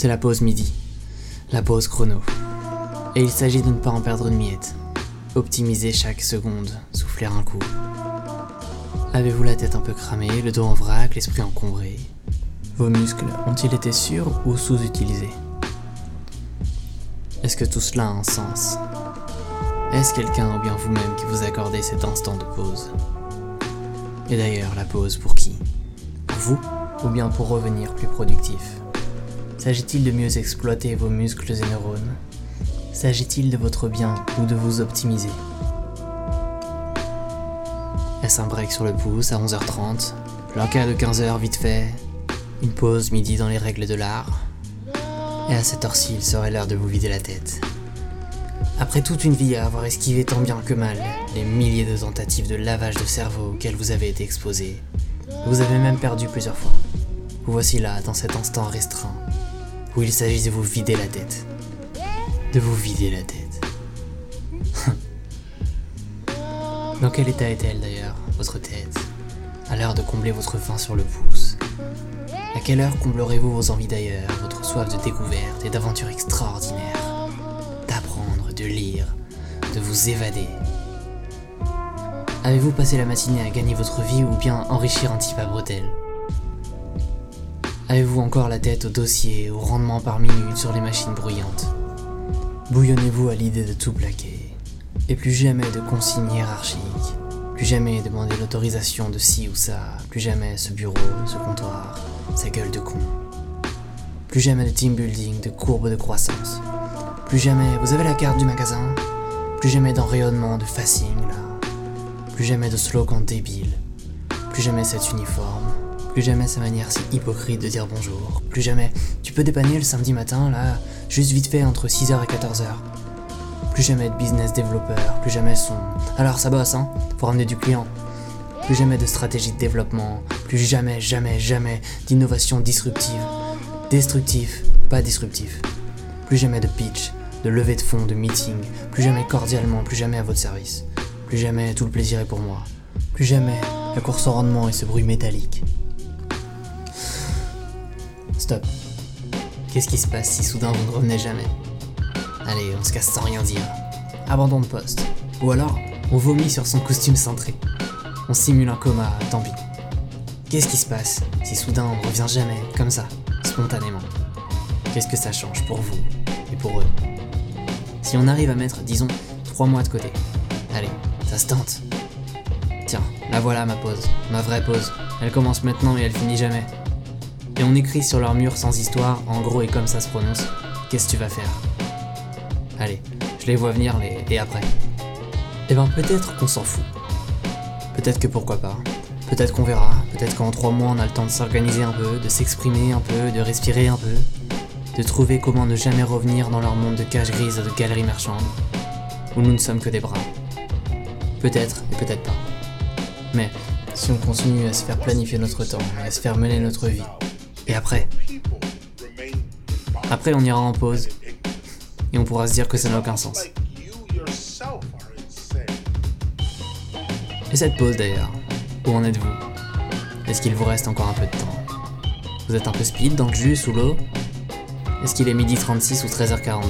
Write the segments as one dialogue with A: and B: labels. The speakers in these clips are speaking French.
A: C'est la pause midi, la pause chrono. Et il s'agit de ne pas en perdre une miette. Optimiser chaque seconde, souffler un coup. Avez-vous la tête un peu cramée, le dos en vrac, l'esprit encombré? Vos muscles ont-ils été sur ou sous-utilisés? Est-ce que tout cela a un sens? Est-ce quelqu'un ou bien vous-même qui vous accordez cet instant de pause? Et d'ailleurs, la pause pour qui? Vous ou bien pour revenir plus productif? S'agit-il de mieux exploiter vos muscles et neurones? S'agit-il de votre bien ou de vous optimiser? Est-ce un break sur le pouce à 11h30 L'encas de 15h vite fait. Une pause midi dans les règles de l'art. Et à cette heure-ci, il serait l'heure de vous vider la tête. Après toute une vie à avoir esquivé tant bien que mal les milliers de tentatives de lavage de cerveau auxquelles vous avez été exposé, vous avez même perdu plusieurs fois. Vous voici là, dans cet instant restreint, où il s'agit de vous vider la tête. De vous vider la tête. Dans quel état est-elle d'ailleurs, votre tête? À l'heure de combler votre faim sur le pouce. À quelle heure comblerez-vous vos envies d'ailleurs, votre soif de découverte et d'aventures extraordinaires? D'apprendre, de lire, de vous évader. Avez-vous passé la matinée à gagner votre vie ou bien enrichir un type à bretelles? Avez-vous encore la tête au dossier, au rendement par minute sur les machines bruyantes Bouillonnez-vous à l'idée de tout plaquer, et plus jamais de consignes hiérarchiques, plus jamais demander l'autorisation de ci ou ça, plus jamais ce bureau, ce comptoir, sa gueule de con. Plus jamais de team building, de courbe de croissance. Plus jamais vous avez la carte du magasin, plus jamais d'enrayonnement, de facing là. Plus jamais de slogan débile, plus jamais cet uniforme, plus jamais sa manière si hypocrite de dire bonjour. Plus jamais tu peux dépanner le samedi matin, là, juste vite fait entre 6h et 14h. Plus jamais de business développeur, plus jamais son. Alors ça bosse, hein, pour ramener du client. Plus jamais de stratégie de développement, plus jamais, jamais, jamais d'innovation disruptive. Destructif, pas disruptif. Plus jamais de pitch, de levée de fonds, de meeting, plus jamais cordialement, plus jamais à votre service. Plus jamais tout le plaisir est pour moi. Plus jamais la course au rendement et ce bruit métallique. Stop. Qu'est-ce qui se passe si soudain vous ne revenez jamais? Allez, on se casse sans rien dire. Abandon de poste. Ou alors, on vomit sur son costume cintré. On simule un coma, tant pis. Qu'est-ce qui se passe si soudain on ne revient jamais, comme ça, spontanément? Qu'est-ce que ça change pour vous et pour eux? Si on arrive à mettre, disons, trois mois de côté. Allez, ça se tente. Tiens, la voilà ma pause, ma vraie pause. Elle commence maintenant et elle finit jamais. Et on écrit sur leur mur sans histoire, en gros et comme ça se prononce, qu'est-ce que tu vas faire? Allez, je les vois venir et après? Eh ben peut-être qu'on s'en fout. Peut-être que pourquoi pas. Peut-être qu'on verra. Peut-être qu'en trois mois on a le temps de s'organiser un peu, de s'exprimer un peu, de respirer un peu, de trouver comment ne jamais revenir dans leur monde de cache grise et de galeries marchandes, où nous ne sommes que des bras. Peut-être et peut-être pas. Mais si on continue à se faire planifier notre temps à se faire mener notre vie, et après? Après, on ira en pause. Et on pourra se dire que ça n'a aucun sens. Et cette pause d'ailleurs, où en êtes-vous? Est-ce qu'il vous reste encore un peu de temps? Vous êtes un peu speed dans le jus sous l'eau? Est-ce qu'il est midi 36 ou 13h42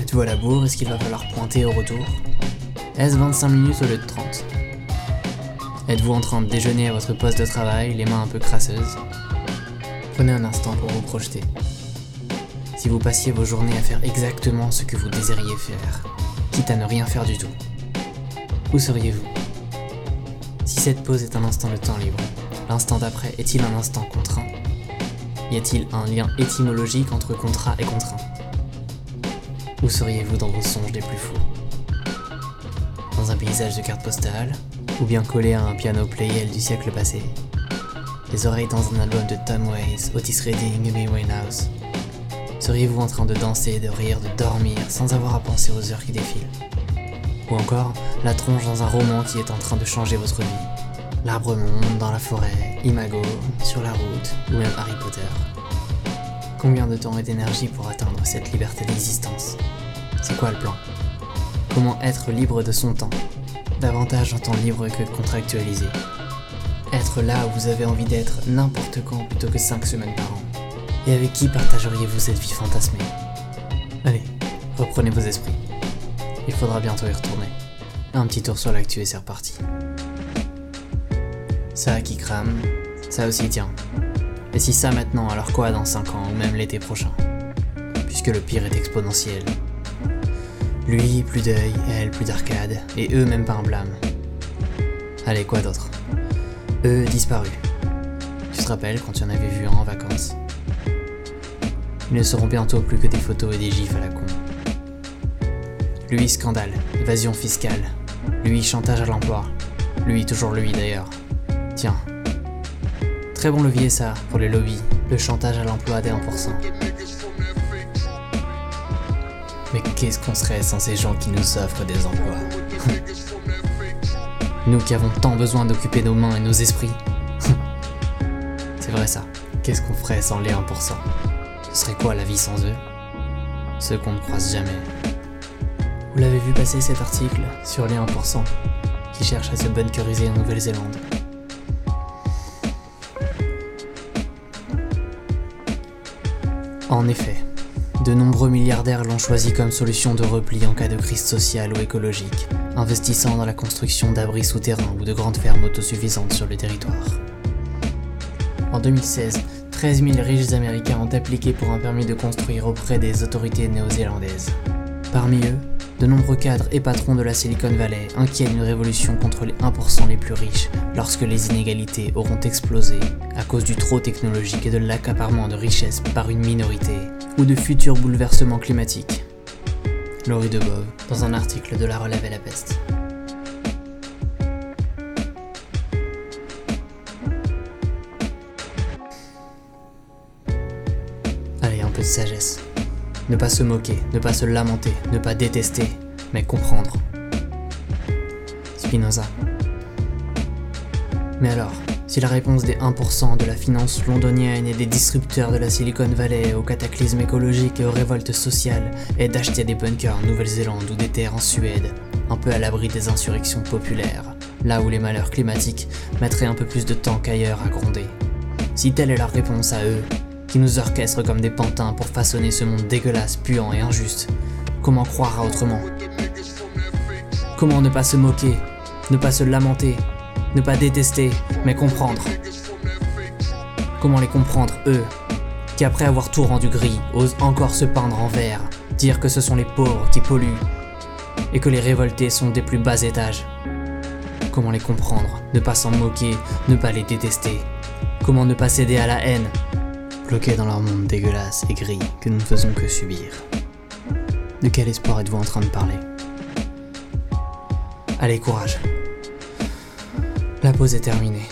A: Êtes-vous à la bourre? Est-ce qu'il va falloir pointer au retour? Est-ce 25 minutes au lieu de 30 Êtes-vous en train de déjeuner à votre poste de travail, les mains un peu crasseuses? Prenez un instant pour vous projeter. Si vous passiez vos journées à faire exactement ce que vous désiriez faire, quitte à ne rien faire du tout, où seriez-vous? Si cette pause est un instant de temps libre, l'instant d'après est-il un instant contraint? Y a-t-il un lien étymologique entre contrat et contraint? Où seriez-vous dans vos songes les plus fous? Dans un paysage de cartes postales Ou bien collé à un piano playel du siècle passé? Les oreilles dans un album de Tom Waits, Otis Redding et Amy Winehouse. Seriez-vous en train de danser, de rire, de dormir sans avoir à penser aux heures qui défilent? Ou encore, la tronche dans un roman qui est en train de changer votre vie. L'arbre monde dans la forêt, Imago, sur la route, ou même Harry Potter. Combien de temps et d'énergie pour atteindre cette liberté d'existence? C'est quoi le plan? Comment être libre de son temps? Davantage un temps libre que contractualisé être là où vous avez envie d'être n'importe quand plutôt que 5 semaines par an. Et avec qui partageriez-vous cette vie fantasmée? Allez, reprenez vos esprits. Il faudra bientôt y retourner. Un petit tour sur l'actu et c'est reparti. Ça qui crame, ça aussi tient. Et si ça maintenant, alors quoi dans 5 ans ou même l'été prochain? Puisque le pire est exponentiel. Lui, plus d'œil, elle, plus d'arcade, et eux, même pas un blâme. Allez, quoi d'autre? Eux, disparus. Tu te rappelles quand tu en avais vu un en vacances? Ils ne seront bientôt plus que des photos et des gifs à la con. Lui, scandale, évasion fiscale. Lui, chantage à l'emploi. Lui, toujours lui d'ailleurs. Tiens. Très bon levier ça, pour les lobbies, le chantage à l'emploi des 1%. Mais qu'est-ce qu'on serait sans ces gens qui nous offrent des emplois? Nous qui avons tant besoin d'occuper nos mains et nos esprits. C'est vrai ça. Qu'est-ce qu'on ferait sans les 1% Ce serait quoi la vie sans eux? Ceux qu'on ne croise jamais. Vous l'avez vu passer cet article sur les 1% qui cherchent à se bunkeriser en Nouvelle-Zélande. En effet, de nombreux milliardaires l'ont choisi comme solution de repli en cas de crise sociale ou écologique, investissant dans la construction d'abris souterrains ou de grandes fermes autosuffisantes sur le territoire. En 2016, 13 000 riches américains ont appliqué pour un permis de construire auprès des autorités néo-zélandaises. Parmi eux, de nombreux cadres et patrons de la Silicon Valley inquiètent d'une révolution contre les 1% les plus riches lorsque les inégalités auront explosé à cause du trop technologique et de l'accaparement de richesses par une minorité ou de futurs bouleversements climatiques. Laurie Debove, dans un article de La Relève et la Peste. Allez, un peu de sagesse. Ne pas se moquer, ne pas se lamenter, ne pas détester, mais comprendre. Spinoza. Mais alors, si la réponse des 1% de la finance londonienne et des disrupteurs de la Silicon Valley au cataclysme écologique et aux révoltes sociales est d'acheter des bunkers en Nouvelle-Zélande ou des terres en Suède, un peu à l'abri des insurrections populaires, là où les malheurs climatiques mettraient un peu plus de temps qu'ailleurs à gronder. Si telle est leur réponse à eux, qui nous orchestrent comme des pantins pour façonner ce monde dégueulasse, puant et injuste, comment croire à autrement? Comment ne pas se moquer, ne pas se lamenter, ne pas détester, mais comprendre. Comment les comprendre, eux, qui après avoir tout rendu gris, osent encore se peindre en vert, dire que ce sont les pauvres qui polluent, et que les révoltés sont des plus bas étages? Comment les comprendre, ne pas s'en moquer, ne pas les détester? Comment ne pas céder à la haine, bloqués dans leur monde dégueulasse et gris que nous ne faisons que subir? De quel espoir êtes-vous en train de parler? Allez, courage. La pause est terminée.